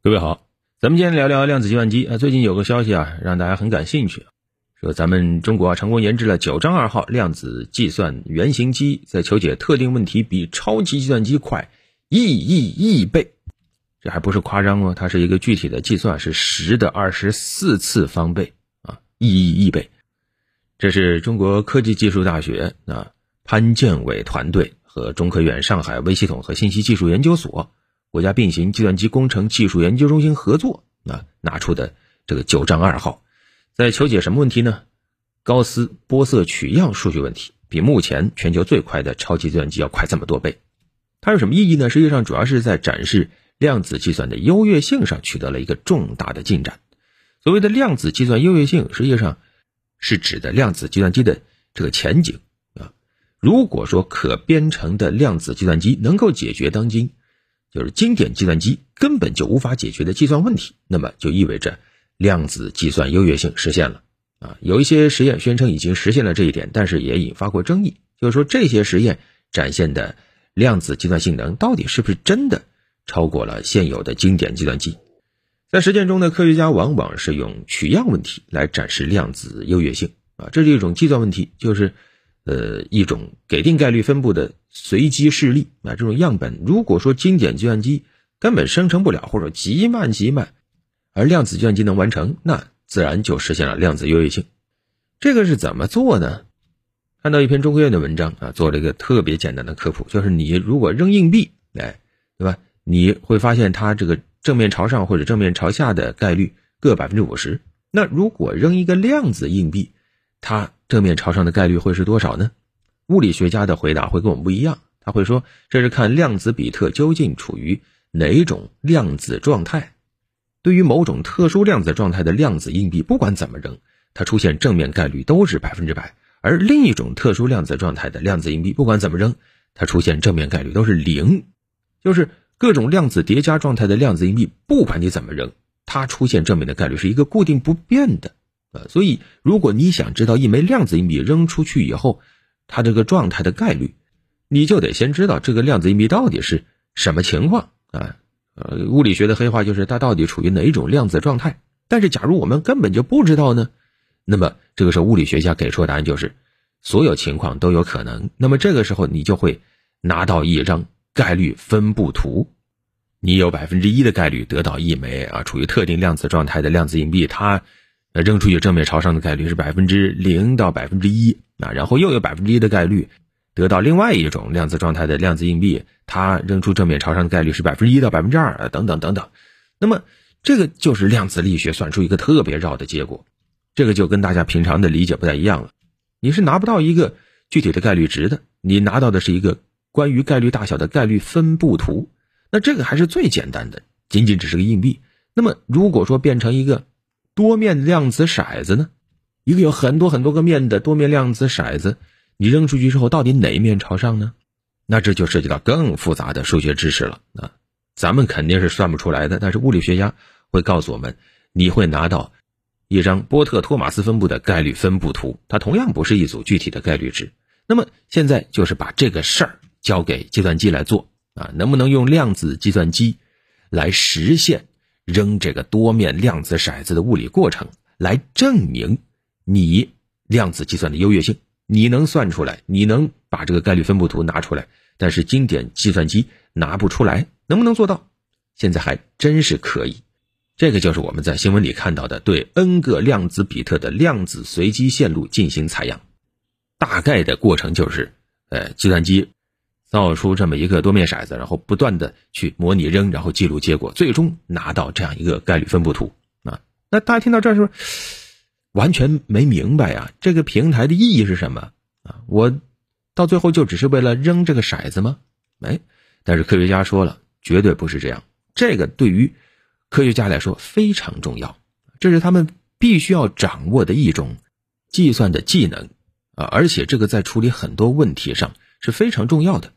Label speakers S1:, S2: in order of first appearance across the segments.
S1: 各位好，咱们今天聊聊量子计算机啊。最近有个消息啊，让大家很感兴趣，说咱们中国啊成功研制了九张二号量子计算原型机，在求解特定问题比超级计算机快亿亿亿倍。这还不是夸张哦，它是一个具体的计算，是十的二十四次方倍啊，亿亿亿倍。这是中国科技技术大学啊潘建伟团队和中科院上海微系统和信息技术研究所。国家并行计算机工程技术研究中心合作啊拿出的这个九章二号，在求解什么问题呢？高斯波色取样数据问题，比目前全球最快的超级计算机要快这么多倍。它有什么意义呢？实际上主要是在展示量子计算的优越性上取得了一个重大的进展。所谓的量子计算优越性，实际上是指的量子计算机的这个前景啊。如果说可编程的量子计算机能够解决当今就是经典计算机根本就无法解决的计算问题，那么就意味着量子计算优越性实现了啊！有一些实验宣称已经实现了这一点，但是也引发过争议。就是说，这些实验展现的量子计算性能到底是不是真的超过了现有的经典计算机？在实践中呢，科学家往往是用取样问题来展示量子优越性啊，这是一种计算问题，就是。呃，一种给定概率分布的随机事例啊，这种样本，如果说经典计算机根本生成不了，或者极慢极慢，而量子计算机能完成，那自然就实现了量子优越性。这个是怎么做呢？看到一篇中科院的文章啊，做了一个特别简单的科普，就是你如果扔硬币，哎，对吧？你会发现它这个正面朝上或者正面朝下的概率各百分之五十。那如果扔一个量子硬币，它正面朝上的概率会是多少呢？物理学家的回答会跟我们不一样，他会说这是看量子比特究竟处于哪种量子状态。对于某种特殊量子状态的量子硬币，不管怎么扔，它出现正面概率都是百分之百；而另一种特殊量子状态的量子硬币，不管怎么扔，它出现正面概率都是零。就是各种量子叠加状态的量子硬币，不管你怎么扔，它出现正面的概率是一个固定不变的。呃，所以如果你想知道一枚量子硬币扔出去以后，它这个状态的概率，你就得先知道这个量子硬币到底是什么情况啊。呃，物理学的黑话就是它到底处于哪一种量子状态。但是假如我们根本就不知道呢，那么这个时候物理学家给出的答案就是所有情况都有可能。那么这个时候你就会拿到一张概率分布图，你有百分之一的概率得到一枚啊处于特定量子状态的量子硬币，它。那扔出去正面朝上的概率是百分之零到百分之一啊，然后又有百分之一的概率得到另外一种量子状态的量子硬币，它扔出正面朝上的概率是百分之一到百分之二啊，等等等等。那么这个就是量子力学算出一个特别绕的结果，这个就跟大家平常的理解不太一样了。你是拿不到一个具体的概率值的，你拿到的是一个关于概率大小的概率分布图。那这个还是最简单的，仅仅只是个硬币。那么如果说变成一个。多面量子骰子呢？一个有很多很多个面的多面量子骰子，你扔出去之后，到底哪一面朝上呢？那这就涉及到更复杂的数学知识了啊！咱们肯定是算不出来的，但是物理学家会告诉我们，你会拿到一张波特托马斯分布的概率分布图，它同样不是一组具体的概率值。那么现在就是把这个事儿交给计算机来做啊，能不能用量子计算机来实现？扔这个多面量子骰子的物理过程来证明你量子计算的优越性，你能算出来，你能把这个概率分布图拿出来，但是经典计算机拿不出来，能不能做到？现在还真是可以。这个就是我们在新闻里看到的对 n 个量子比特的量子随机线路进行采样，大概的过程就是，呃，计算机。造出这么一个多面骰子，然后不断的去模拟扔，然后记录结果，最终拿到这样一个概率分布图啊。那大家听到这儿是完全没明白呀？这个平台的意义是什么啊？我到最后就只是为了扔这个骰子吗？哎，但是科学家说了，绝对不是这样。这个对于科学家来说非常重要，这是他们必须要掌握的一种计算的技能啊，而且这个在处理很多问题上是非常重要的。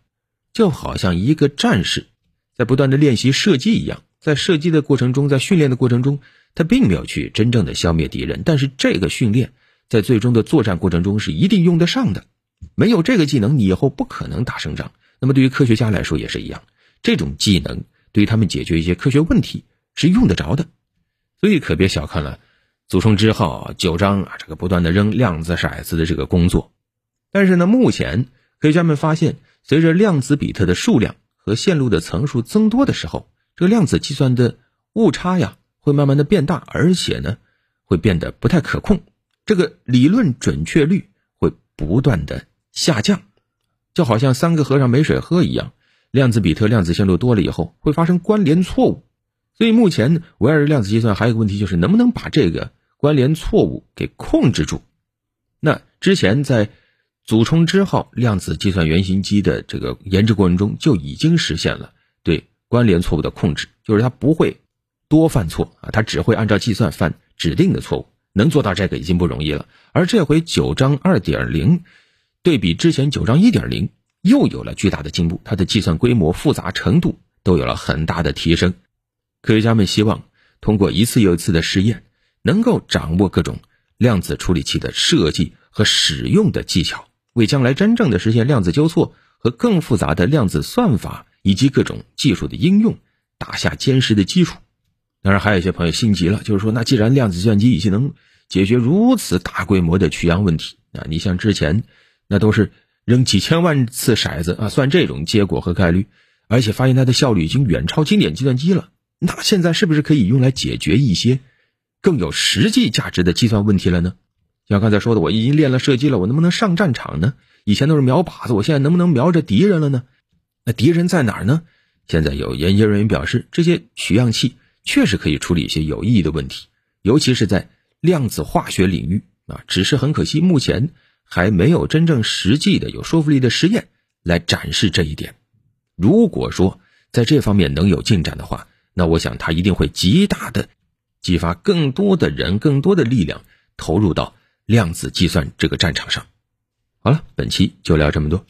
S1: 就好像一个战士在不断的练习射击一样，在射击的过程中，在训练的过程中，他并没有去真正的消灭敌人，但是这个训练在最终的作战过程中是一定用得上的。没有这个技能，你以后不可能打胜仗。那么对于科学家来说也是一样，这种技能对于他们解决一些科学问题是用得着的，所以可别小看了祖冲之后九章啊这个不断的扔量子骰子的这个工作。但是呢，目前科学家们发现，随着量子比特的数量和线路的层数增多的时候，这个量子计算的误差呀会慢慢的变大，而且呢会变得不太可控，这个理论准确率会不断的下降，就好像三个和尚没水喝一样。量子比特、量子线路多了以后，会发生关联错误。所以目前围绕着量子计算还有个问题，就是能不能把这个关联错误给控制住？那之前在祖冲之号量子计算原型机的这个研制过程中，就已经实现了对关联错误的控制，就是它不会多犯错啊，它只会按照计算犯指定的错误。能做到这个已经不容易了。而这回九章二点零对比之前九章一点零。又有了巨大的进步，它的计算规模、复杂程度都有了很大的提升。科学家们希望通过一次又一次的试验，能够掌握各种量子处理器的设计和使用的技巧，为将来真正的实现量子纠错和更复杂的量子算法以及各种技术的应用打下坚实的基础。当然，还有一些朋友心急了，就是说，那既然量子计算机已经能解决如此大规模的取样问题，啊，你像之前那都是。扔几千万次骰子啊，算这种结果和概率，而且发现它的效率已经远超经典计算机了。那现在是不是可以用来解决一些更有实际价值的计算问题了呢？像刚才说的，我已经练了射击了，我能不能上战场呢？以前都是瞄靶子，我现在能不能瞄着敌人了呢？那敌人在哪儿呢？现在有研究人员表示，这些取样器确实可以处理一些有意义的问题，尤其是在量子化学领域啊。只是很可惜，目前。还没有真正实际的有说服力的实验来展示这一点。如果说在这方面能有进展的话，那我想它一定会极大的激发更多的人、更多的力量投入到量子计算这个战场上。好了，本期就聊这么多。